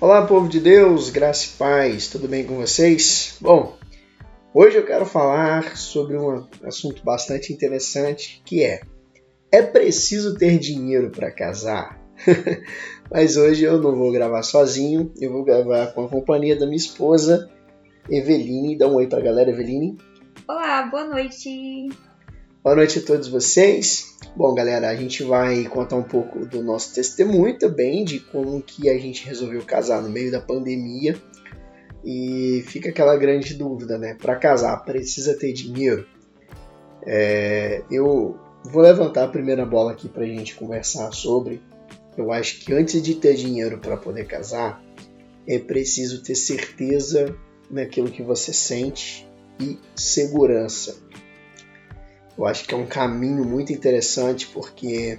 Olá, povo de Deus, graça e paz, tudo bem com vocês? Bom, hoje eu quero falar sobre um assunto bastante interessante que é: é preciso ter dinheiro para casar? Mas hoje eu não vou gravar sozinho, eu vou gravar com a companhia da minha esposa, Eveline. Dá um oi pra galera, Eveline. Olá, boa noite. Boa noite a todos vocês. Bom, galera, a gente vai contar um pouco do nosso testemunho também, de como que a gente resolveu casar no meio da pandemia. E fica aquela grande dúvida, né? Para casar, precisa ter dinheiro? É, eu vou levantar a primeira bola aqui para a gente conversar sobre. Eu acho que antes de ter dinheiro para poder casar, é preciso ter certeza naquilo que você sente e segurança. Eu acho que é um caminho muito interessante porque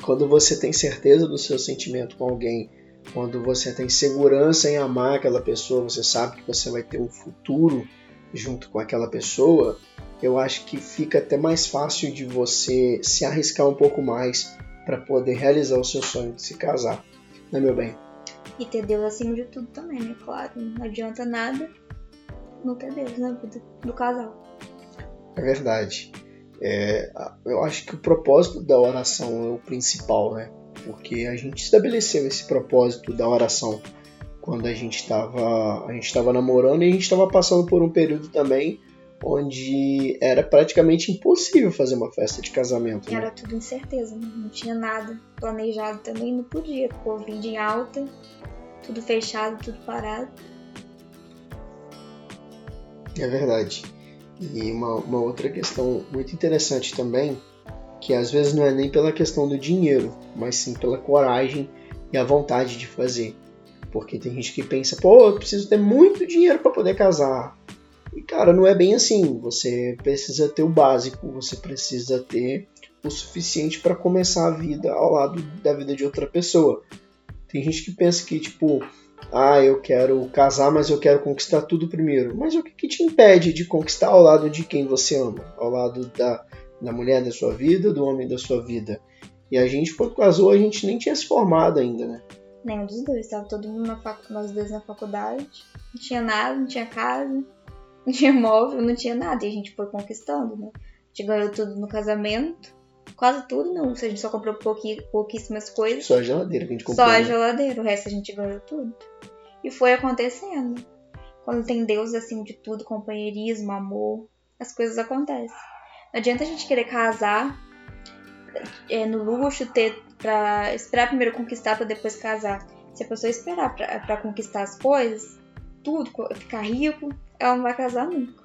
quando você tem certeza do seu sentimento com alguém, quando você tem segurança em amar aquela pessoa, você sabe que você vai ter um futuro junto com aquela pessoa, eu acho que fica até mais fácil de você se arriscar um pouco mais para poder realizar o seu sonho de se casar, né, meu bem? E ter Deus acima de tudo também, né? Claro, não adianta nada não ter Deus na vida do casal. É verdade. É, eu acho que o propósito da oração é o principal, né? Porque a gente estabeleceu esse propósito da oração quando a gente estava a gente estava namorando e a gente estava passando por um período também onde era praticamente impossível fazer uma festa de casamento. Né? Era tudo incerteza, né? não tinha nada planejado também, não podia. Covid em alta, tudo fechado, tudo parado. É verdade. E uma, uma outra questão muito interessante também, que às vezes não é nem pela questão do dinheiro, mas sim pela coragem e a vontade de fazer. Porque tem gente que pensa, pô, eu preciso ter muito dinheiro para poder casar. E cara, não é bem assim. Você precisa ter o básico, você precisa ter o suficiente para começar a vida ao lado da vida de outra pessoa. Tem gente que pensa que, tipo, ah, eu quero casar, mas eu quero conquistar tudo primeiro. Mas o que, que te impede de conquistar ao lado de quem você ama? Ao lado da, da mulher da sua vida, do homem da sua vida? E a gente, quando casou, a gente nem tinha se formado ainda, né? Nenhum dos dois, estava todo mundo na nós dois na faculdade. Não tinha nada, não tinha casa, não tinha móvel, não tinha nada. E a gente foi conquistando, né? A gente ganhou tudo no casamento. Quase tudo, não. A gente só comprou pouquíssimas coisas. Só a geladeira que a gente comprou. Só a né? geladeira, o resto a gente ganhou tudo. E foi acontecendo. Quando tem Deus acima de tudo, companheirismo, amor, as coisas acontecem. Não adianta a gente querer casar é, no luxo, ter pra esperar primeiro conquistar para depois casar. Se a pessoa esperar para conquistar as coisas, tudo, ficar rico, ela não vai casar nunca.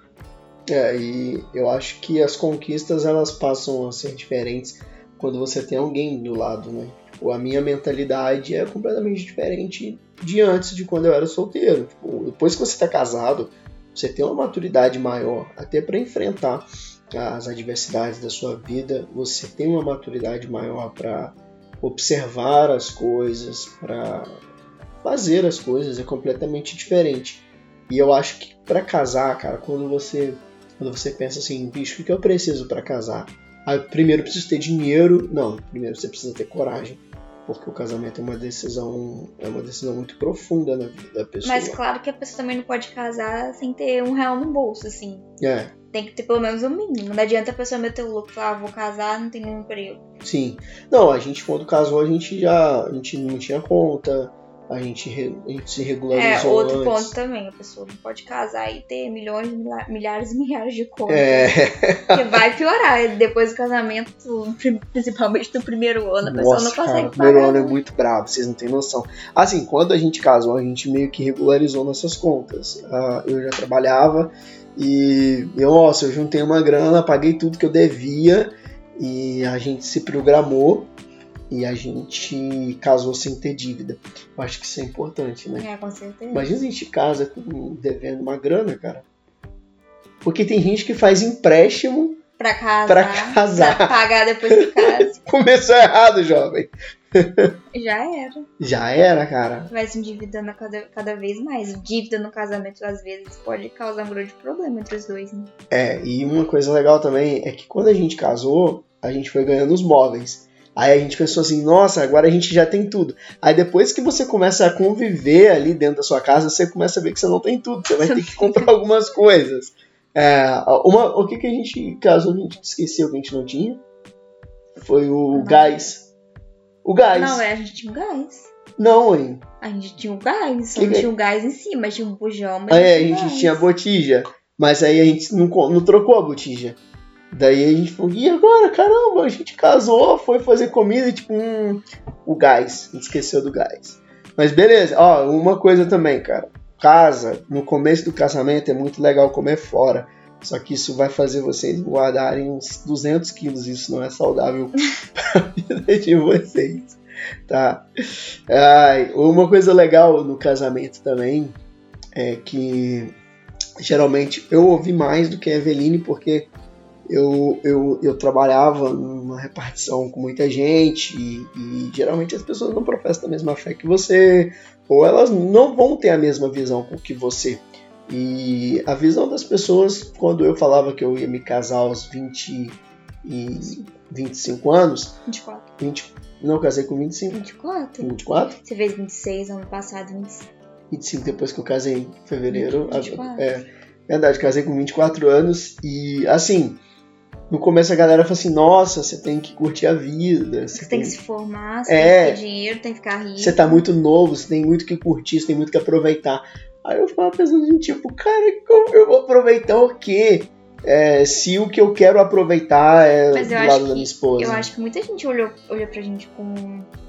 É, e eu acho que as conquistas elas passam a ser diferentes quando você tem alguém do lado, né? Tipo, a minha mentalidade é completamente diferente de antes de quando eu era solteiro. Tipo, depois que você está casado, você tem uma maturidade maior até para enfrentar as adversidades da sua vida. Você tem uma maturidade maior para observar as coisas, para fazer as coisas. É completamente diferente. E eu acho que para casar, cara, quando você quando você pensa assim, bicho, o que eu preciso para casar? Ah, primeiro eu preciso ter dinheiro. Não, primeiro você precisa ter coragem porque o casamento é uma decisão é uma decisão muito profunda na vida da pessoa. Mas claro que a pessoa também não pode casar sem ter um real no bolso, assim. É. Tem que ter pelo menos um mínimo. Não adianta a pessoa meter o louco e falar, ah, vou casar, não tem nenhum emprego. Sim. Não, a gente quando casou, a gente já a gente não tinha conta, a gente, a gente se regularizou. É, outro antes. ponto também, a pessoa não pode casar e ter milhões, milhares e milhares de contas. É. Que vai piorar. Depois do casamento, principalmente do primeiro ano, a pessoa Nossa, não consegue cara, O primeiro ano é muito bravo, vocês não têm noção. Assim, quando a gente casou, a gente meio que regularizou nossas contas. Uh, eu já trabalhava e eu, nossa, eu juntei uma grana, paguei tudo que eu devia e a gente se programou e a gente casou sem ter dívida. Eu acho que isso é importante, né? É, com certeza. Imagina a gente casa devendo uma grana, cara. Porque tem gente que faz empréstimo pra casar. Pra, casar. pra pagar depois de casa. Começou errado, jovem. Já era. Já era, cara. Vai se endividando cada, cada vez mais. Dívida no casamento, às vezes, pode causar um grande problema entre os dois, né? É, e uma coisa legal também é que quando a gente casou, a gente foi ganhando os móveis Aí a gente pensou assim, nossa, agora a gente já tem tudo. Aí depois que você começa a conviver ali dentro da sua casa, você começa a ver que você não tem tudo. Você vai ter que comprar algumas coisas. É, uma, o que, que a gente, caso a gente esqueceu que a gente não tinha? Foi o gás. O gás. Não, é, a gente tinha um gás. Não, hein? A gente tinha um gás, só Que não que- tinha um gás em cima, tinha um bujão, mas Ah, é, a não gente gás. tinha botija. Mas aí a gente não, não trocou a botija. Daí a gente falou, e agora? Caramba, a gente casou, foi fazer comida e tipo, hum, o gás. A gente esqueceu do gás. Mas beleza, ó, uma coisa também, cara. Casa, no começo do casamento é muito legal comer fora. Só que isso vai fazer vocês guardarem uns 200 quilos. Isso não é saudável pra vida de vocês. Tá? Ai, uma coisa legal no casamento também é que geralmente eu ouvi mais do que a Eveline porque eu, eu, eu trabalhava numa repartição com muita gente e, e geralmente as pessoas não professam a mesma fé que você ou elas não vão ter a mesma visão que você. E a visão das pessoas, quando eu falava que eu ia me casar aos 20 e 25 anos, 24. 20, não, casei com 25, 24? 24, Você fez 26 ano passado, 25. 25 depois que eu casei em fevereiro. 24. É, verdade, casei com 24 anos e assim, no começo a galera falou assim: nossa, você tem que curtir a vida, você, Você tem que se formar, você É. tem que ter dinheiro, tem que ficar rico. você tá muito novo, você tem muito que curtir, você tem muito que aproveitar. Aí eu ficava pensando assim, tipo, cara, como eu vou aproveitar o quê? É, se o que eu quero aproveitar é Mas do lado da minha esposa. Eu acho que muita gente olhou, olhou pra gente com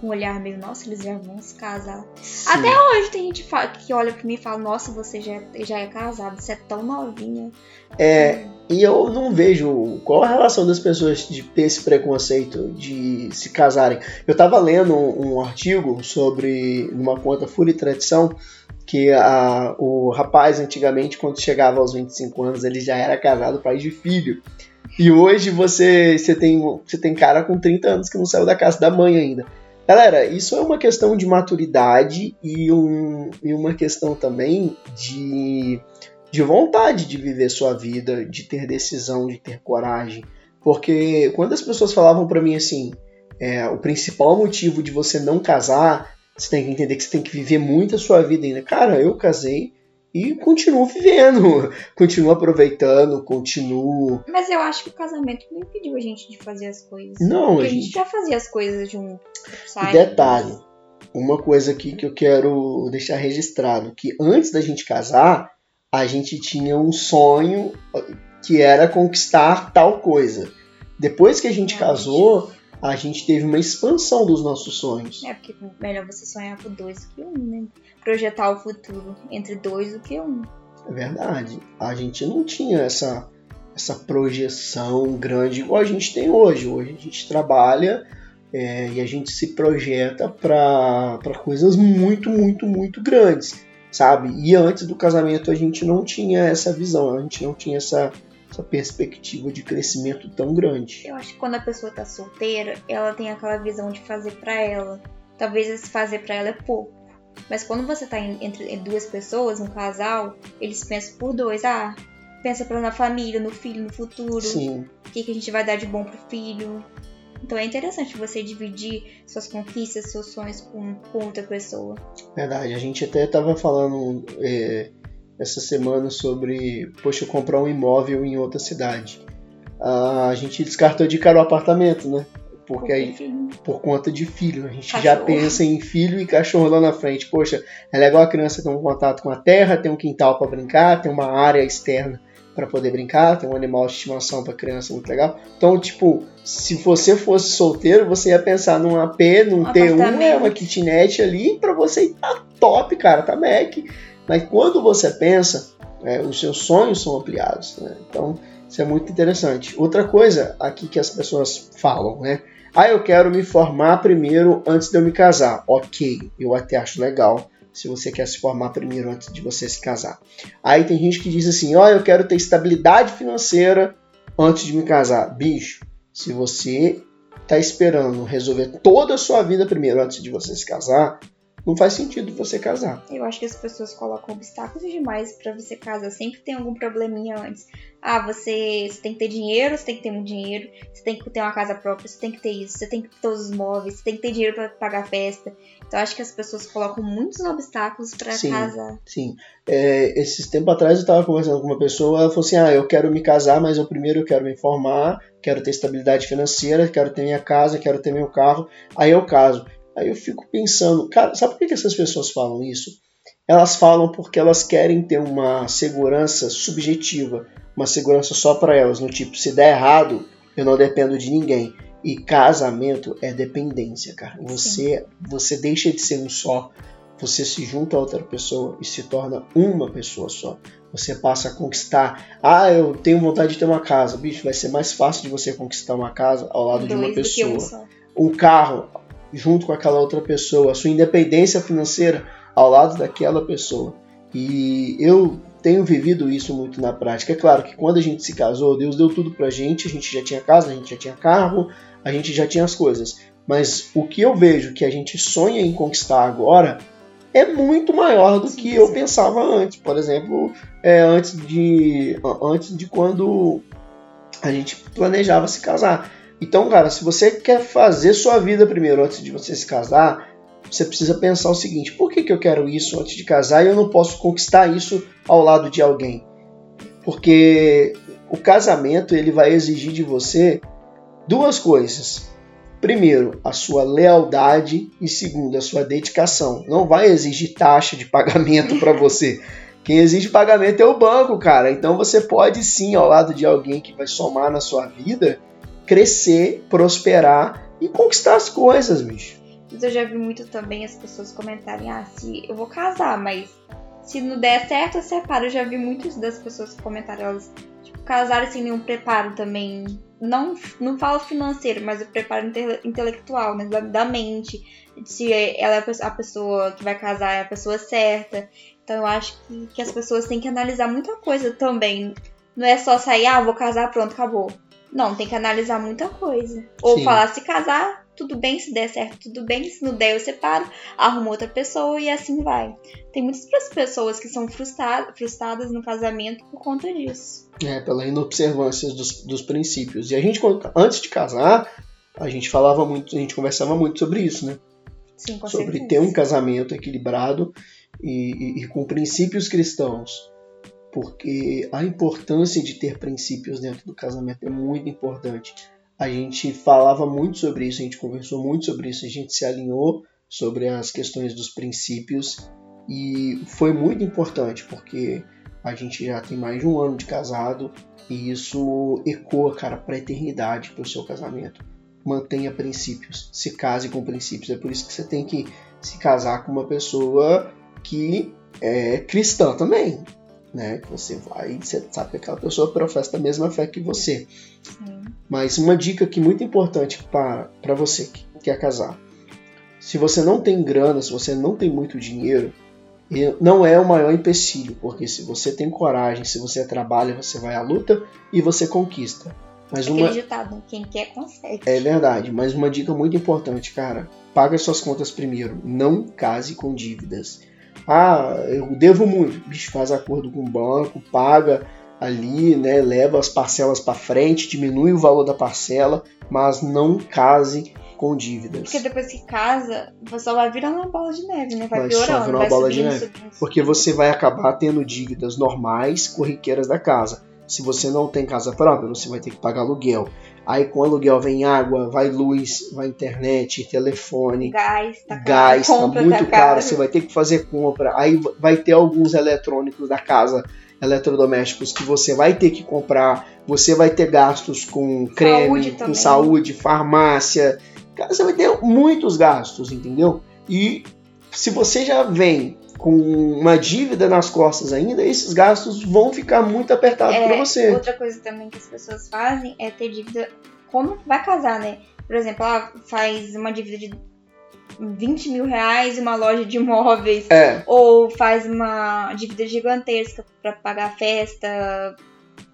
um olhar meio, nossa, eles já vão se casar. Sim. Até hoje tem gente que olha pra mim e fala, nossa, você já, é- já é casado, você é tão novinha. É, e eu não vejo qual a relação das pessoas de ter esse preconceito de se casarem. Eu tava lendo um, um artigo sobre numa conta Fúria e Tradição que a, o rapaz antigamente quando chegava aos 25 anos ele já era casado, pai de filho. E hoje você, você, tem, você tem cara com 30 anos que não saiu da casa da mãe ainda. Galera, isso é uma questão de maturidade e, um, e uma questão também de de vontade de viver sua vida, de ter decisão, de ter coragem. Porque quando as pessoas falavam pra mim assim, é, o principal motivo de você não casar, você tem que entender que você tem que viver muito a sua vida ainda. Cara, eu casei e continuo vivendo, continuo aproveitando, continuo. Mas eu acho que o casamento não impediu a gente de fazer as coisas. Não, Porque a a gente gente. já fazia as coisas junto. Sabe? detalhe, uma coisa aqui que eu quero deixar registrado, que antes da gente casar, a gente tinha um sonho que era conquistar tal coisa. Depois que a gente Realmente. casou, a gente teve uma expansão dos nossos sonhos. É porque melhor você sonhar com dois do que um, né? Projetar o futuro entre dois do que um. É verdade. A gente não tinha essa, essa projeção grande igual a gente tem hoje. Hoje a gente trabalha é, e a gente se projeta para coisas muito, muito, muito grandes, sabe? E antes do casamento a gente não tinha essa visão, a gente não tinha essa, essa perspectiva de crescimento tão grande. Eu acho que quando a pessoa tá solteira, ela tem aquela visão de fazer pra ela. Talvez esse fazer pra ela é pouco. Mas quando você tá entre duas pessoas, um casal, eles pensam por dois. Ah, pensa pra na família, no filho, no futuro. Sim, O que, que a gente vai dar de bom pro filho. Então é interessante você dividir suas conquistas, seus sonhos com, com outra pessoa. verdade. A gente até estava falando é, essa semana sobre, poxa, comprar um imóvel em outra cidade. Ah, a gente descartou de cara o apartamento, né? Porque aí por conta de filho. A gente Cachorro. já pensa em filho e cachorro lá na frente. Poxa, é legal a criança ter um contato com a terra, ter um quintal para brincar, ter uma área externa para poder brincar, ter um animal de estimação para criança muito legal. Então, tipo, se você fosse solteiro, você ia pensar num AP, num Um T1, apartamento. né, uma kitnet ali, para você tá top, cara, tá Mac. Mas quando você pensa, é, os seus sonhos são ampliados, né? Então, isso é muito interessante. Outra coisa aqui que as pessoas falam, né? Ah, eu quero me formar primeiro antes de eu me casar. Ok, eu até acho legal se você quer se formar primeiro antes de você se casar. Aí tem gente que diz assim: ó, eu quero ter estabilidade financeira antes de me casar. Bicho, se você tá esperando resolver toda a sua vida primeiro antes de você se casar, não faz sentido você casar. Eu acho que as pessoas colocam obstáculos demais pra você casar. Sempre tem algum probleminha antes. Ah, você, você tem que ter dinheiro, você tem que ter muito dinheiro, você tem que ter uma casa própria, você tem que ter isso, você tem que ter todos os móveis, você tem que ter dinheiro para pagar festa. Então acho que as pessoas colocam muitos obstáculos para casar. Sim. É, esses tempos atrás eu estava conversando com uma pessoa, ela falou assim: "Ah, eu quero me casar, mas eu primeiro eu quero me formar, quero ter estabilidade financeira, quero ter minha casa, quero ter meu carro, aí eu caso". Aí eu fico pensando, cara, sabe por que essas pessoas falam isso? Elas falam porque elas querem ter uma segurança subjetiva, uma segurança só para elas, no tipo, se der errado, eu não dependo de ninguém. E casamento é dependência, cara. Você, você deixa de ser um só, você se junta a outra pessoa e se torna uma pessoa só. Você passa a conquistar. Ah, eu tenho vontade de ter uma casa. Bicho, vai ser mais fácil de você conquistar uma casa ao lado Dois de uma pessoa. Um, um carro junto com aquela outra pessoa. A sua independência financeira ao lado daquela pessoa. E eu tenho vivido isso muito na prática. É claro que quando a gente se casou, Deus deu tudo pra gente, a gente já tinha casa, a gente já tinha carro, a gente já tinha as coisas. Mas o que eu vejo que a gente sonha em conquistar agora é muito maior do que eu pensava antes. Por exemplo, é, antes, de, antes de quando a gente planejava se casar. Então, cara, se você quer fazer sua vida primeiro antes de você se casar, você precisa pensar o seguinte: por que, que eu quero isso antes de casar e eu não posso conquistar isso ao lado de alguém? Porque o casamento ele vai exigir de você duas coisas. Primeiro, a sua lealdade e segundo, a sua dedicação. Não vai exigir taxa de pagamento para você. Quem exige pagamento é o banco, cara. Então você pode sim, ao lado de alguém que vai somar na sua vida, crescer, prosperar e conquistar as coisas, bicho. Mas eu já vi muito também as pessoas comentarem, ah, se eu vou casar, mas se não der certo, eu separo. Eu já vi muitas das pessoas que comentaram, elas, tipo, casaram sem nenhum preparo também. Não, não falo financeiro, mas o preparo inte intelectual, né? Da, da, mente. Se ela é a pessoa que vai casar, é a pessoa certa. Então eu acho que, que as pessoas têm que analisar muita coisa também. Não é só sair, ah, vou casar, pronto, acabou. Não, tem que analisar muita coisa. Ou Sim. falar, se casar, tudo bem, se der certo, tudo bem, se não der, eu separo, arrumo outra pessoa e assim vai. Tem muitas pessoas que são frustradas, frustradas no casamento por conta disso. É, pela inobservância dos, dos princípios. E a gente, antes de casar, a gente falava muito, a gente conversava muito sobre isso, né? Sim, com sobre certeza. ter um casamento equilibrado e, e, e com princípios cristãos porque a importância de ter princípios dentro do casamento é muito importante. A gente falava muito sobre isso, a gente conversou muito sobre isso, a gente se alinhou sobre as questões dos princípios e foi muito importante porque a gente já tem mais de um ano de casado e isso ecoa, cara, para a eternidade para o seu casamento. Mantenha princípios, se case com princípios. É por isso que você tem que se casar com uma pessoa que é cristã também né? Que você vai, você sabe que aquela pessoa professa a mesma fé que você. Sim. Mas uma dica que muito importante para você que quer casar. Se você não tem grana, se você não tem muito dinheiro, não é o maior empecilho, porque se você tem coragem, se você trabalha, você vai à luta e você conquista. Mas uma... ditado, quem quer consegue. É verdade, mas uma dica muito importante, cara. Paga suas contas primeiro. Não case com dívidas. Ah, eu devo muito. Bicho, faz acordo com o banco, paga ali, né, leva as parcelas para frente, diminui o valor da parcela, mas não case com dívidas. Porque depois que casa, só vai virando uma bola de neve, né? Vai, vai piorando, uma vai bola subindo, de neve. Subindo, Porque você vai acabar tendo dívidas normais, corriqueiras da casa. Se você não tem casa própria, você vai ter que pagar aluguel. Aí com aluguel vem água, vai luz, vai internet, telefone, gás, tá, gás, tá muito tá caro, você vai ter que fazer compra. Aí vai ter alguns eletrônicos da casa, eletrodomésticos que você vai ter que comprar. Você vai ter gastos com creme, saúde com saúde, farmácia. Cara, você vai ter muitos gastos, entendeu? E se você já vem com uma dívida nas costas ainda, esses gastos vão ficar muito apertados é, para você. Outra coisa também que as pessoas fazem é ter dívida como vai casar, né? Por exemplo, ela faz uma dívida de 20 mil reais uma loja de imóveis. É. Ou faz uma dívida gigantesca para pagar a festa.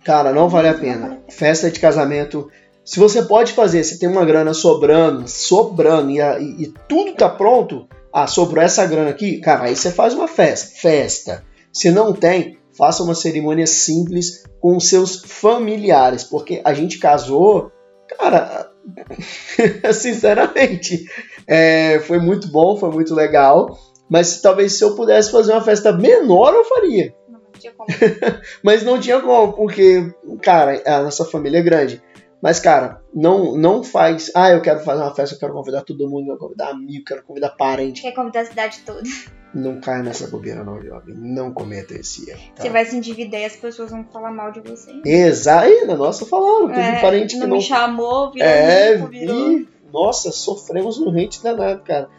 Cara, não vale a pena. Festa de casamento. Se você pode fazer, você tem uma grana sobrando, sobrando e, e, e tudo tá pronto, ah, sobrou essa grana aqui, cara, aí você faz uma festa. Festa. Se não tem, faça uma cerimônia simples com seus familiares, porque a gente casou, cara, sinceramente, é, foi muito bom, foi muito legal, mas talvez se eu pudesse fazer uma festa menor, eu faria. Não, não tinha como. mas não tinha como, porque, cara, a nossa família é grande. Mas, cara, não, não faz. Ah, eu quero fazer uma festa, eu quero convidar todo mundo, eu quero convidar amigo, eu quero convidar parente. Quer convidar a cidade toda. Não caia nessa bobeira, não, jovem. Não cometa esse erro. Tá? Você vai se endividar e as pessoas vão falar mal de você. Exato, na nossa falaram. Teve É, parente não que não. me chamou, virou É, rico, virou... vi. Nossa, sofremos um hate danado, cara.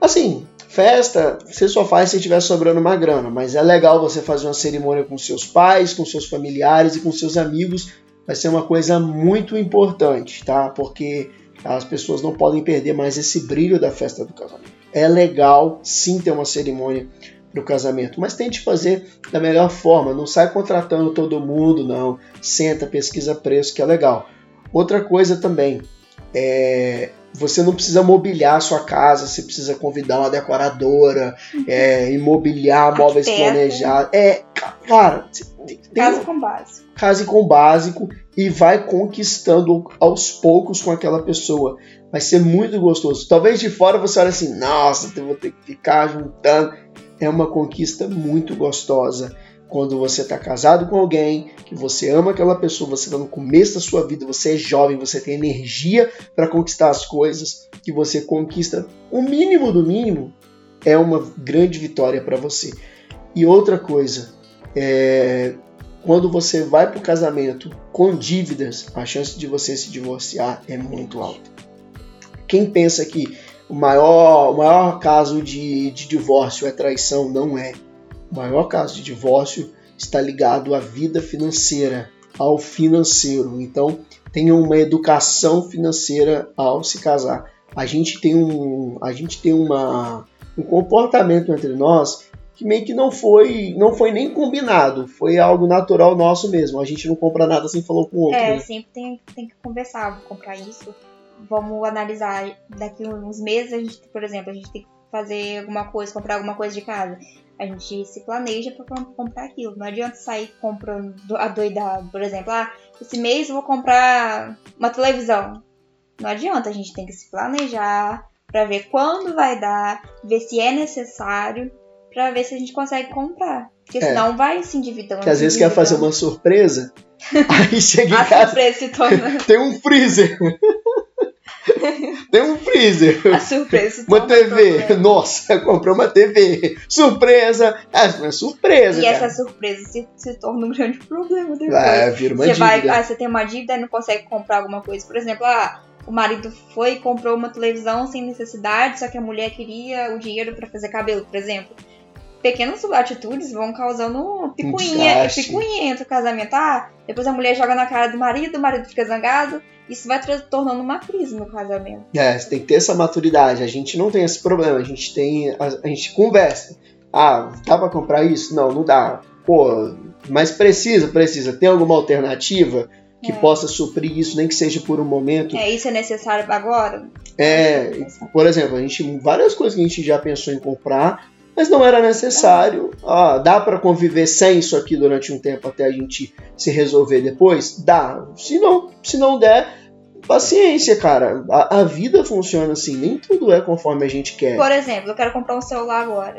Assim, festa, você só faz se estiver sobrando uma grana, mas é legal você fazer uma cerimônia com seus pais, com seus familiares e com seus amigos. Vai ser uma coisa muito importante, tá? Porque as pessoas não podem perder mais esse brilho da festa do casamento. É legal sim ter uma cerimônia para o casamento, mas tente fazer da melhor forma. Não sai contratando todo mundo, não. Senta, pesquisa preço, que é legal. Outra coisa também, é, você não precisa mobiliar a sua casa, você precisa convidar uma decoradora, é, imobiliar móveis planejados. É, ca- cara, tem- Casa com base. case com o básico e vai conquistando aos poucos com aquela pessoa. Vai ser muito gostoso. Talvez de fora você olhe assim, nossa, eu vou ter que ficar juntando. É uma conquista muito gostosa. Quando você está casado com alguém, que você ama aquela pessoa, você está no começo da sua vida, você é jovem, você tem energia para conquistar as coisas, que você conquista o mínimo do mínimo, é uma grande vitória para você. E outra coisa, é, quando você vai para o casamento com dívidas, a chance de você se divorciar é muito alta. Quem pensa que o maior, o maior caso de, de divórcio é traição, não é. O maior caso de divórcio está ligado à vida financeira, ao financeiro. Então, tenha uma educação financeira ao se casar. A gente tem um, a gente tem uma, um comportamento entre nós que meio que não foi, não foi nem combinado, foi algo natural nosso mesmo. A gente não compra nada sem falar com o outro. É, né? sempre tem, tem que conversar, vou comprar isso. Vamos analisar daqui uns meses, a gente, por exemplo, a gente tem que fazer alguma coisa, comprar alguma coisa de casa. A gente se planeja para comprar aquilo. Não adianta sair comprando do- adoidado. Por exemplo, ah, esse mês eu vou comprar uma televisão. Não adianta, a gente tem que se planejar para ver quando vai dar, ver se é necessário, para ver se a gente consegue comprar. Porque É. senão vai se endividando. Que às vezes quer fazer uma surpresa, aí chega em A casa, surpresa se torna. tem um freezer. Tem um freezer. A surpresa Uma um TV. problema. Nossa, comprei uma TV. Surpresa. Ah, é surpresa, E cara. essa surpresa se, se torna um grande problema depois. Vai, vira uma você vai, dívida. ah, você tem uma dívida e não consegue comprar alguma coisa. Por exemplo, ah, o marido foi e comprou uma televisão sem necessidade, só que a mulher queria o dinheiro pra fazer cabelo, por exemplo. Pequenas atitudes vão causando picuinha, picuinha entre o casamento. Ah, depois a mulher joga na cara do marido, o marido fica zangado. Isso vai tornando uma crise no casamento. É, você tem que ter essa maturidade. A gente não tem esse problema. A gente tem. A, a gente conversa. Ah, dá pra comprar isso? Não, não dá. Pô, mas precisa, precisa. Tem alguma alternativa que É. possa suprir isso, nem que seja por um momento? É, isso é necessário agora? É, por exemplo, a gente várias coisas que a gente já pensou em comprar, mas não era necessário. Ah, dá para conviver sem isso aqui durante um tempo até a gente se resolver depois? Dá. Se não, se não der, paciência, cara. A, a vida funciona assim, nem tudo é conforme a gente quer. Por exemplo, eu quero comprar um celular agora.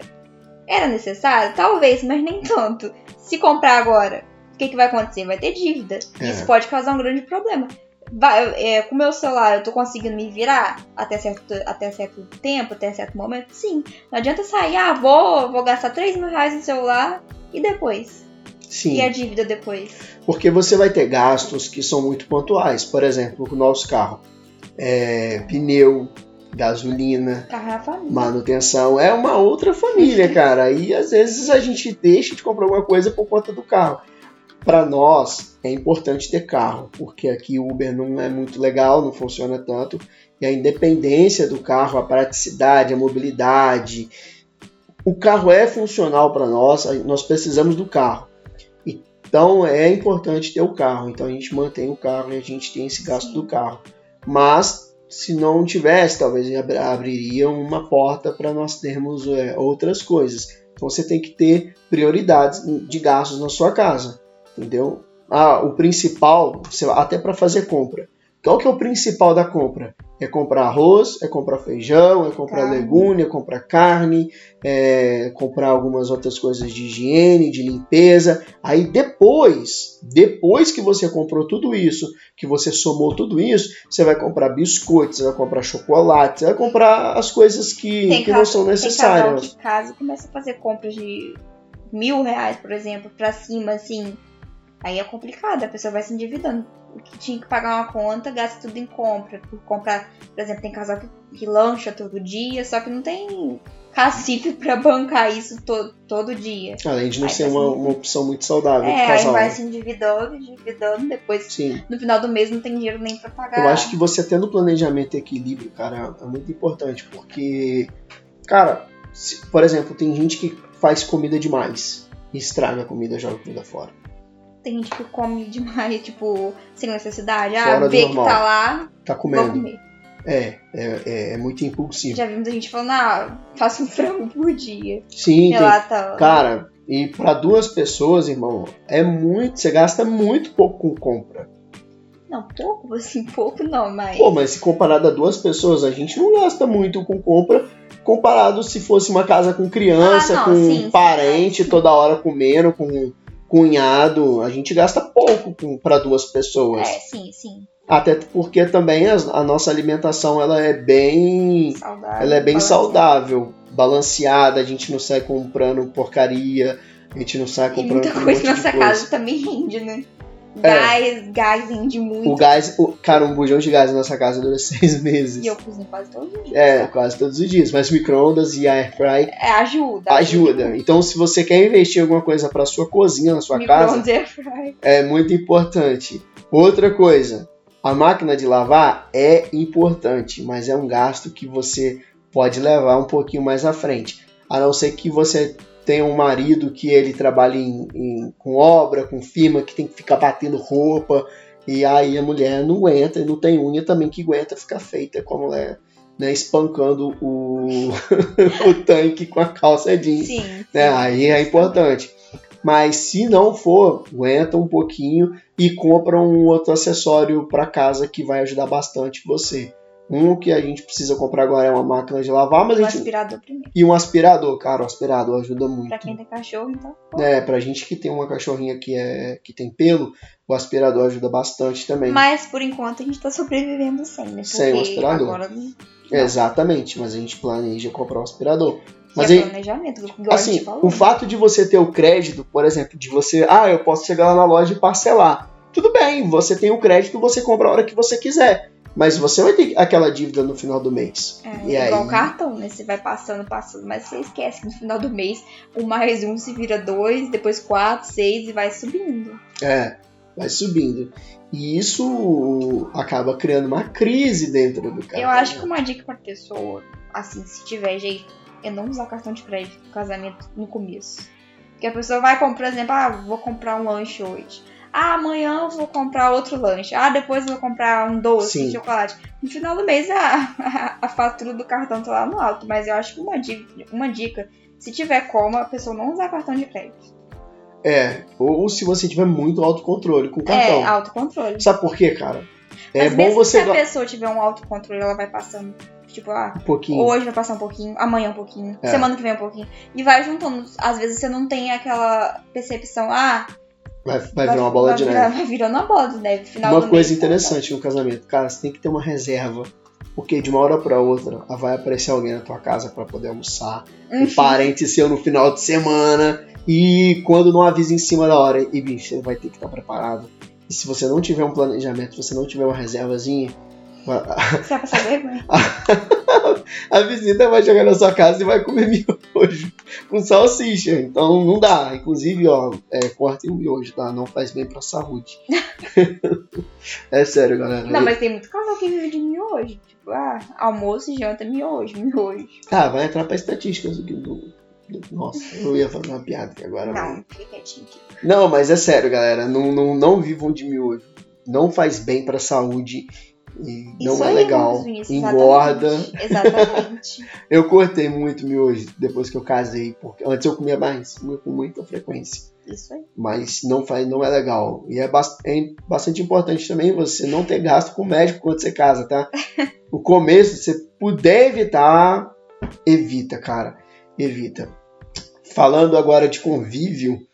Era necessário? Talvez, mas nem tanto. Se comprar agora, o que, que vai acontecer? Vai ter dívida. É. Isso pode causar um grande problema. Vai- é, com o meu celular, eu tô conseguindo me virar até certo, até certo tempo, até certo momento? Sim. Não adianta sair, ah, vou, vou gastar 3 mil reais no celular e depois? Sim, E a dívida depois? porque você vai ter gastos que são muito pontuais. Por exemplo, o nosso carro. É, pneu, gasolina, é manutenção é uma outra família, cara. E às vezes a gente deixa de comprar alguma coisa por conta do carro. Para nós é importante ter carro, porque aqui o Uber não é muito legal, não funciona tanto. E a independência do carro, a praticidade, a mobilidade. O carro é funcional para nós, nós precisamos do carro. Então é importante ter o carro. Então a gente mantém o carro e a gente tem esse gasto do carro. Mas se não tivesse, talvez ab- abriria uma porta para nós termos é, outras coisas. Então você tem que ter prioridades de gastos na sua casa, entendeu? Ah, o principal, até para fazer compra. Qual que é o principal da compra? É comprar arroz, é comprar feijão, é comprar carne. legume, é comprar carne, é comprar algumas outras coisas de higiene, de limpeza. Aí depois, depois que você comprou tudo isso, que você somou tudo isso, você vai comprar biscoitos, você vai comprar chocolate, você vai comprar as coisas que, que não são necessárias. Tem de casa começa a fazer compras de mil reais, por exemplo, para cima, assim. Aí é complicado, a pessoa vai se endividando que tinha que pagar uma conta, gasta tudo em compra. Por comprar, por exemplo, tem casal que, que lancha todo dia, só que não tem cacife para bancar isso to, todo dia. Além de não aí ser uma, uma opção muito saudável é, casal. Aí vai se endividando, endividando, depois Sim. no final do mês não tem dinheiro nem para pagar. Eu acho que você tendo planejamento e equilíbrio, cara, é muito importante, porque, cara, se, por exemplo, tem gente que faz comida demais e estraga a comida, joga comida fora tem gente que come demais, tipo, sem necessidade. Ah, Fora vê que tá lá, tá comendo. É, é, é, é, muito impulsivo. Já vimos a gente falando, ah, faço um frango por dia. Sim, tem, cara, e para duas pessoas, irmão, é muito, você gasta muito pouco com compra. Não, pouco, assim, pouco não, mas. Pô, mas se comparado a duas pessoas, a gente não gasta muito com compra, comparado se fosse uma casa com criança, ah, não, com sim, parente sim. toda hora comendo, com cunhado, a gente gasta pouco para duas pessoas. É, sim, sim. Até porque também a, a nossa alimentação ela é bem saudável, ela é bem saudável, balanceada, a gente não sai comprando porcaria, a gente não sai comprando e muita coisa na nossa casa também rende, né? Gás, é. gás rende muito. O gás, o, cara, um bujão de gás na nossa casa dura seis meses. E eu cozinho quase todos os dias. É, quase todos os dias. Mas micro-ondas e a airfry é, ajuda, ajuda. Ajuda. Então, se você quer investir em alguma coisa para sua cozinha, na sua casa, e airfry. é muito importante. Outra coisa, a máquina de lavar é importante, mas é um gasto que você pode levar um pouquinho mais à frente. A não ser que você tem um marido que ele trabalha em, em, com obra, com firma, que tem que ficar batendo roupa, e aí a mulher não aguenta, e não tem unha também que aguenta ficar feita com a mulher, né, espancando o, o tanque com a calça jeans. Sim, né, aí é importante. Mas se não for, aguenta um pouquinho e compra um outro acessório para casa que vai ajudar bastante você. Um que a gente precisa comprar agora é uma máquina de lavar, mas um a gente... aspirador primeiro. E um aspirador, cara, o aspirador ajuda muito. Pra quem tem cachorro, então. Pô. É, pra gente que tem uma cachorrinha que, é, que tem pelo, o aspirador ajuda bastante também. Mas por enquanto a gente tá sobrevivendo sem, né? Porque sem o aspirador. Agora... Exatamente, mas a gente planeja comprar um aspirador. Mas é planejamento, do assim, o fato de você ter o crédito, por exemplo, de você, ah, eu posso chegar lá na loja e parcelar. Tudo bem, você tem o crédito, você compra a hora que você quiser. Mas você vai ter aquela dívida no final do mês. É, e igual aí... cartão, né? Você vai passando, passando, mas você esquece que no final do mês o mais um se vira dois, depois quatro, seis e vai subindo. É, vai subindo. E isso acaba criando uma crise dentro do cartão. Eu acho que uma dica pra pessoa, assim, se tiver jeito, é não usar cartão de crédito no casamento no começo. Porque a pessoa vai comprar, por exemplo, ah, vou comprar um lanche hoje. Ah, amanhã eu vou comprar outro lanche. Ah, depois eu vou comprar um doce de chocolate. No final do mês a, a, a, fatura do cartão tá lá no alto. Mas eu acho que uma dica, uma dica, se tiver como, a pessoa não usar cartão de crédito. É, ou se você tiver muito autocontrole com o cartão. É, autocontrole. Sabe por quê, cara? É Mas bom você. Se a pessoa tiver um autocontrole, ela vai passando. Tipo, ah, um pouquinho. hoje vai passar um pouquinho, amanhã um pouquinho, é. semana que vem um pouquinho. E vai juntando. Às vezes você não tem aquela percepção, ah, Vai, vai, virar uma bola vai, de neve. Vai virando uma bola de neve. Final uma coisa mês, interessante no casamento, cara, você tem que ter uma reserva. Porque de uma hora para outra vai aparecer alguém na tua casa para poder almoçar. Uhum. Um parente seu no final de semana. E quando não avisa em cima da hora, e bicho, você vai ter que estar preparado. E se você não tiver um planejamento, se você não tiver uma reservazinha, você vai passar vergonha. a visita vai chegar na sua casa e vai comer miojo com salsicha. Então não dá. Inclusive, ó, é, cortem o miojo, tá? Não faz bem pra saúde. é sério, galera. Não, mas tem muito casal que vive de miojo. Tipo, ah, almoço e janta miojo, miojo. Ah, vai entrar pra estatísticas do, do. Nossa, eu ia fazer uma piada aqui agora. Não, fica quietinho aqui. Não, mas é sério, galera. Não, não, não vivam de miojo. Não faz bem pra saúde e não é legal, engorda. Exatamente. Eu cortei muito miojo depois que eu casei, porque antes eu comia mais, comia com muita frequência. Isso aí. Mas não, faz, não é legal. E é, é bastante importante também você não ter gasto com médico quando você casa, tá? No começo, se você puder evitar, evita, cara. Evita. Falando agora de convívio,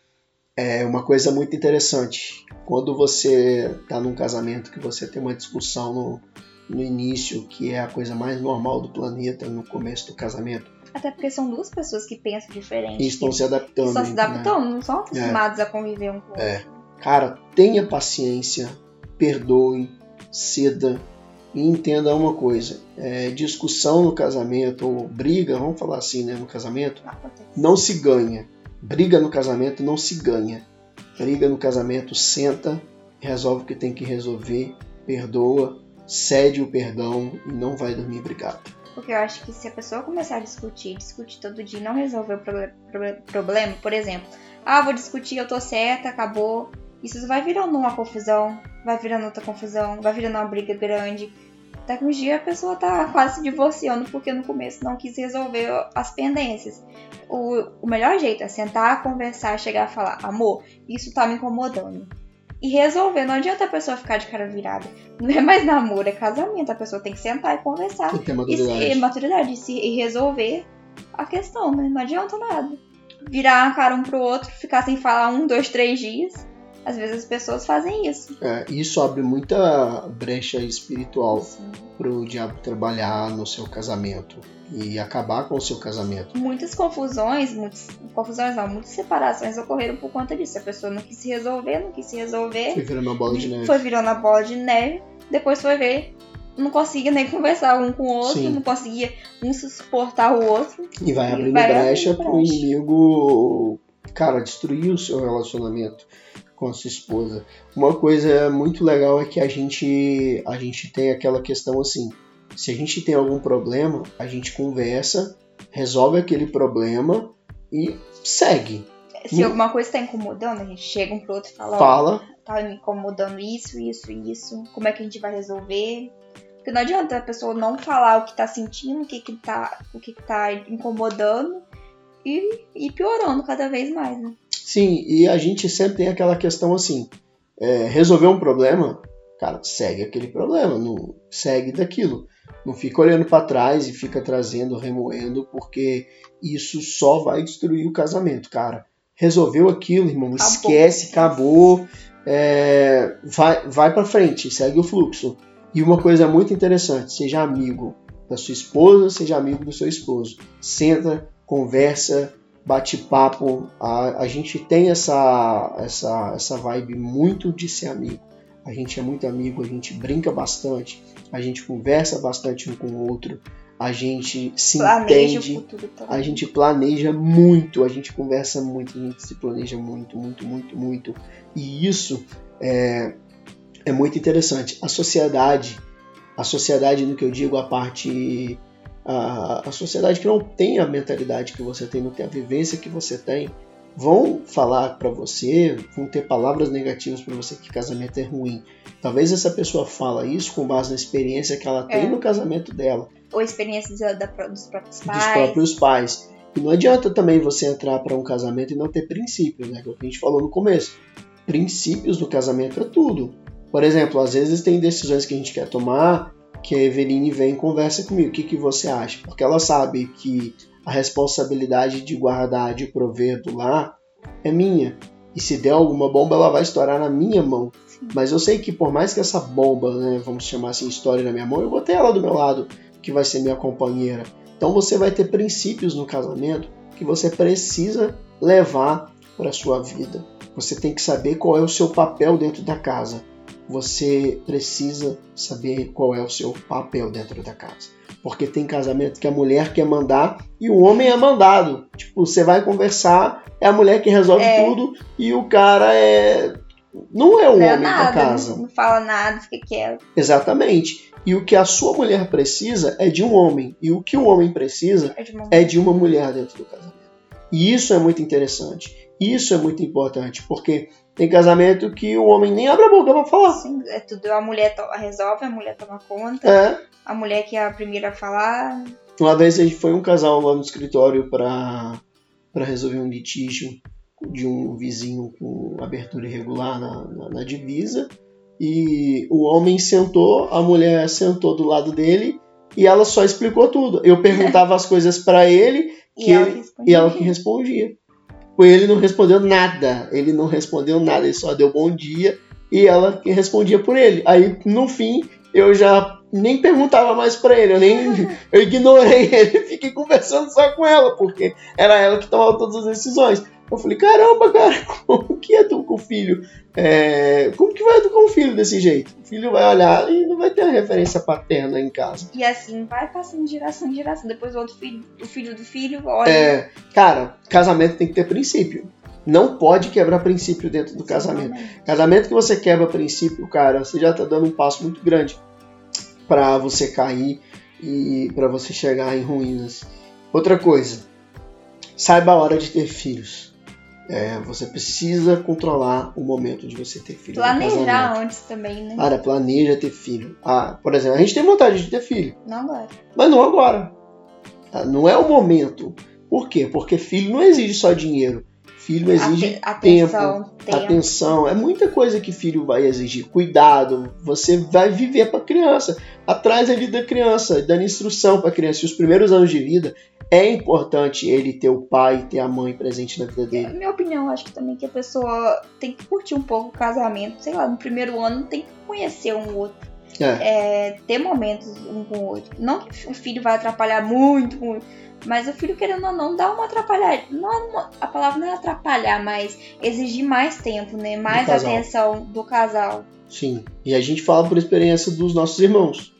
é uma coisa muito interessante. Quando você tá num casamento que você tem uma discussão no, no início, que é a coisa mais normal do planeta, no começo do casamento, Até porque são duas pessoas que pensam diferente. e estão se adaptando. estão se né? adaptando, não são acostumados a conviver um com o outro. É. Cara, tenha paciência, perdoe, ceda e entenda uma coisa: é, discussão no casamento, ou briga, vamos falar assim, né, no casamento, não se ganha. Briga no casamento não se ganha. Briga no casamento, senta, resolve o que tem que resolver, perdoa, cede o perdão e não vai dormir brigado. Porque eu acho que se a pessoa começar a discutir, discutir todo dia e não resolver o proble- proble- problema, por exemplo, ah, vou discutir, eu tô certa, acabou. Isso vai virando uma confusão, vai virando outra confusão, vai virando uma briga grande. Daqui uns dias a pessoa tá quase se divorciando porque no começo não quis resolver as pendências. O, o melhor jeito é sentar, conversar, chegar a falar, amor, isso tá me incomodando. E resolver, não adianta a pessoa ficar de cara virada. Não é mais namoro, é casamento. A pessoa tem que sentar e conversar. Que ter E, maturidade. e maturidade, e, se, e resolver a questão, né? Não adianta nada. Virar a cara um pro outro, ficar sem falar um, dois, três dias. Às vezes as pessoas fazem isso. É, isso abre muita brecha espiritual Assim, pro diabo trabalhar no seu casamento e acabar com o seu casamento. muitas confusões, muitas confusões não, muitas separações ocorreram por conta disso. A pessoa não quis se resolver, não quis se resolver. Foi virando uma bola de neve. Foi virando a bola de neve. Depois foi ver, não conseguia nem conversar um com o outro, Sim. não conseguia um suportar o outro. E vai E abrindo vai brecha pro brecha. inimigo, cara, destruir o seu relacionamento com a sua esposa. Uma coisa muito legal é que a gente, a gente tem aquela questão assim, se a gente tem algum problema, a gente conversa, resolve aquele problema e segue. Se Hum. alguma coisa tá incomodando, a gente chega um pro outro e fala, Fala, tá me incomodando isso, isso, isso, como é que a gente vai resolver? Porque não adianta a pessoa não falar o que tá sentindo, o que que tá, o que que tá incomodando e, e piorando cada vez mais, né? Sim, e a gente sempre tem aquela questão assim: é, resolver um problema, cara, segue aquele problema, não segue daquilo. Não fica olhando para trás e fica trazendo, remoendo, porque isso só vai destruir o casamento, cara. Resolveu aquilo, irmão, Acabou. esquece, acabou, é, vai, vai para frente, segue o fluxo. E uma coisa muito interessante: seja amigo da sua esposa, seja amigo do seu esposo. Senta, conversa, bate papo. A, a gente tem essa, essa, essa vibe muito de ser amigo. A gente é muito amigo, a gente brinca bastante, a gente conversa bastante um com o outro, a gente se Planeja entende, a gente planeja muito, a gente conversa muito, a gente se planeja muito, muito, muito, muito. E isso é, é muito interessante. A sociedade, a sociedade no que eu digo, a parte. A, a sociedade que não tem a mentalidade que você tem, não tem a vivência que você tem, vão falar para você, vão ter palavras negativas para você que casamento é ruim. Talvez essa pessoa fala isso com base na experiência que ela tem É. no casamento dela Ou experiência da- da- dos próprios dos pais. próprios pais. E não adianta também você entrar para um casamento e não ter princípios, né? Que é o que a gente falou no começo. Princípios do casamento é tudo. Por exemplo, às vezes tem decisões que a gente quer tomar que a Eveline vem e conversa comigo. O que, que você acha? Porque ela sabe que a responsabilidade de guardar, de prover do lar é minha. E se der alguma bomba, ela vai estourar na minha mão. Sim. Mas eu sei que por mais que essa bomba, né, vamos chamar assim, estoure na minha mão, eu vou ter ela do meu lado, que vai ser minha companheira. Então você vai ter princípios no casamento que você precisa levar para sua vida. Você tem que saber qual é o seu papel dentro da casa. Você precisa saber qual é o seu papel dentro da casa. Porque tem casamento que a mulher quer mandar e o homem é mandado. Tipo, você vai conversar, é a mulher que resolve É. tudo e o cara é. Não é o Não é homem nada, da casa. Não, não fala nada, fica quieto. Exatamente. E o que a sua mulher precisa é de um homem. E o que o homem precisa É de uma é de uma mulher dentro do casamento. E isso é muito interessante. Isso é muito importante, porque tem casamento que o homem nem abre a boca pra falar. Sim, é tudo. A mulher resolve, a mulher toma conta. É, A mulher que é a primeira a falar. Uma vez a gente foi um casal lá no escritório para resolver um litígio de um vizinho com abertura irregular na, na, na divisa. E o homem sentou, a mulher sentou do lado dele e ela só explicou tudo. Eu perguntava as coisas para ele, E ela respondia. e ela que respondia. Ele não respondeu nada. Ele não respondeu nada, ele só deu bom dia e ela que respondia por ele. Aí no fim eu já nem perguntava mais pra ele, eu nem eu ignorei ele, fiquei conversando só com ela, porque era ela que tomava todas as decisões. Eu falei, caramba, cara, como que educa o filho? É, como que vai educar um filho desse jeito? O filho vai olhar e não vai ter a referência paterna em casa. E assim vai passando de geração em geração. Depois o outro filho, o filho do filho, olha. É, cara, casamento tem que ter princípio. Não pode quebrar princípio dentro do casamento. Casamento que você quebra princípio, cara, você já tá dando um passo muito grande pra você cair e pra você chegar em ruínas. Outra coisa, saiba a hora de ter filhos. É, você precisa controlar o momento de você ter filho. Planejar antes também, né? Cara, planeja ter filho. Ah, por exemplo, a gente tem vontade de ter filho, Não agora. mas não agora. Tá? Não é o momento. Por quê? Porque filho não exige só dinheiro. Filho exige Ate- tempo, atenção, tempo. atenção. É muita coisa que filho vai exigir. Cuidado. Você vai viver para criança. Atrás ali da criança, dando instrução para criança. E os primeiros anos de vida é importante ele ter o pai, ter a mãe presente na vida dele. Na minha opinião, acho que também que a pessoa tem que curtir um pouco o casamento. Sei lá, no primeiro ano tem que conhecer um outro. É, É, ter momentos um com o outro. Não que o filho vai atrapalhar muito, muito, mas o filho, querendo ou não, dá uma atrapalhada. Não, é uma- a palavra não é atrapalhar, mas exigir mais tempo, né? Mais casal. atenção do casal. sim. E a gente fala por experiência dos nossos irmãos.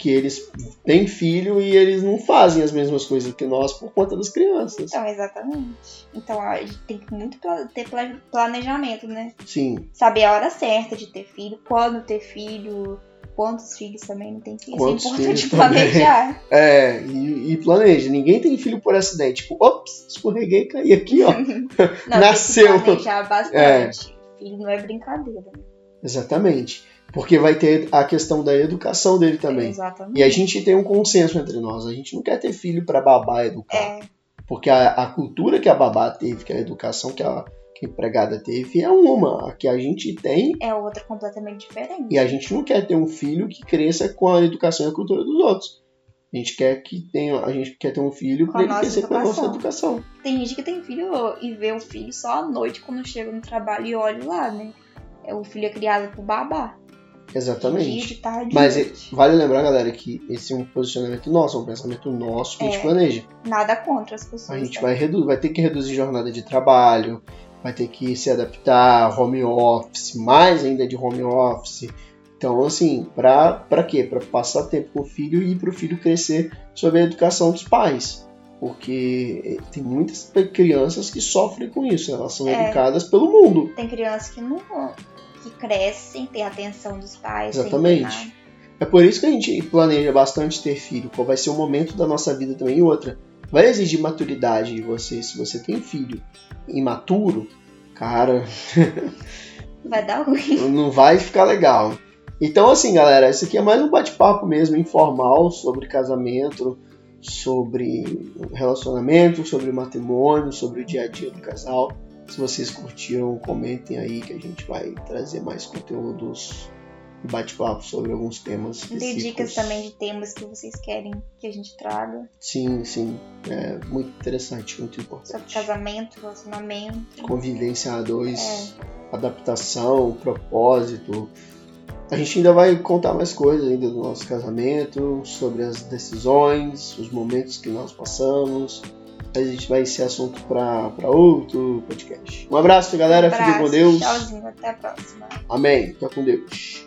Que eles têm filho e eles não fazem as mesmas coisas que nós por conta das crianças. Então, exatamente. Então, a gente tem que muito ter pla- planejamento, né? Sim. Saber a hora certa de ter filho, quando ter filho, quantos filhos também não tem filho. Quantos Isso é importante planejar. É, e, e planeja. Ninguém tem filho por acidente. Tipo, ops, escorreguei e caí aqui, ó. Não, Nasceu. tem que planejar bastante. Filho não é brincadeira. né? Exatamente. Porque vai ter a questão da educação dele também. Exatamente. E a gente tem um consenso entre nós. A gente não quer ter filho para babá educar. É, Porque a, a cultura que a babá teve, que a educação que a, que a empregada teve, é uma. A que a gente tem. é outra completamente diferente. E a gente não quer ter um filho que cresça com a educação e a cultura dos outros. A gente quer que tenha, a gente quer ter um filho para ele crescer com a nossa educação. educação. Tem gente que tem filho e vê o filho só à noite quando chega no trabalho e olha lá, né? É, O filho é criado por babá. Exatamente. de tarde, Mas é- noite. vale lembrar, galera, que esse é um posicionamento nosso, é um pensamento nosso que a gente É. planeja. Nada contra as pessoas. A gente vai, vai ter que reduzir jornada de trabalho, vai ter que se adaptar, home office, mais ainda de home office. Então, assim, pra, pra quê? Pra passar tempo com o filho e pro filho crescer sobre a educação dos pais. Porque tem muitas crianças que sofrem com isso, elas são É. educadas pelo mundo. Tem crianças que não que crescem sem ter a atenção dos pais. Exatamente. É por isso que a gente planeja bastante ter filho, qual vai ser o momento da nossa vida também. E outra, vai exigir maturidade de você. Se você tem filho imaturo, cara, Vai dar ruim. não vai ficar legal. Então, assim, galera, esse aqui é mais um bate-papo mesmo, informal, sobre casamento, sobre relacionamento, sobre matrimônio, sobre o dia a dia do casal. Se vocês curtiram, comentem aí que a gente vai trazer mais conteúdos bate-papo sobre alguns temas Tem específicos. dicas também de temas que vocês querem que a gente traga. Sim, sim. É muito interessante, muito Sobre importante. casamento, relacionamento. Convivência a dois, É. adaptação, propósito. A gente ainda vai contar mais coisas ainda do nosso casamento, sobre as decisões, os momentos que nós passamos. A gente vai ser assunto para outro podcast. Um abraço, galera. Fiquem com Abraço, Deus. Tchauzinho, até a próxima. Amém. Fica com Deus.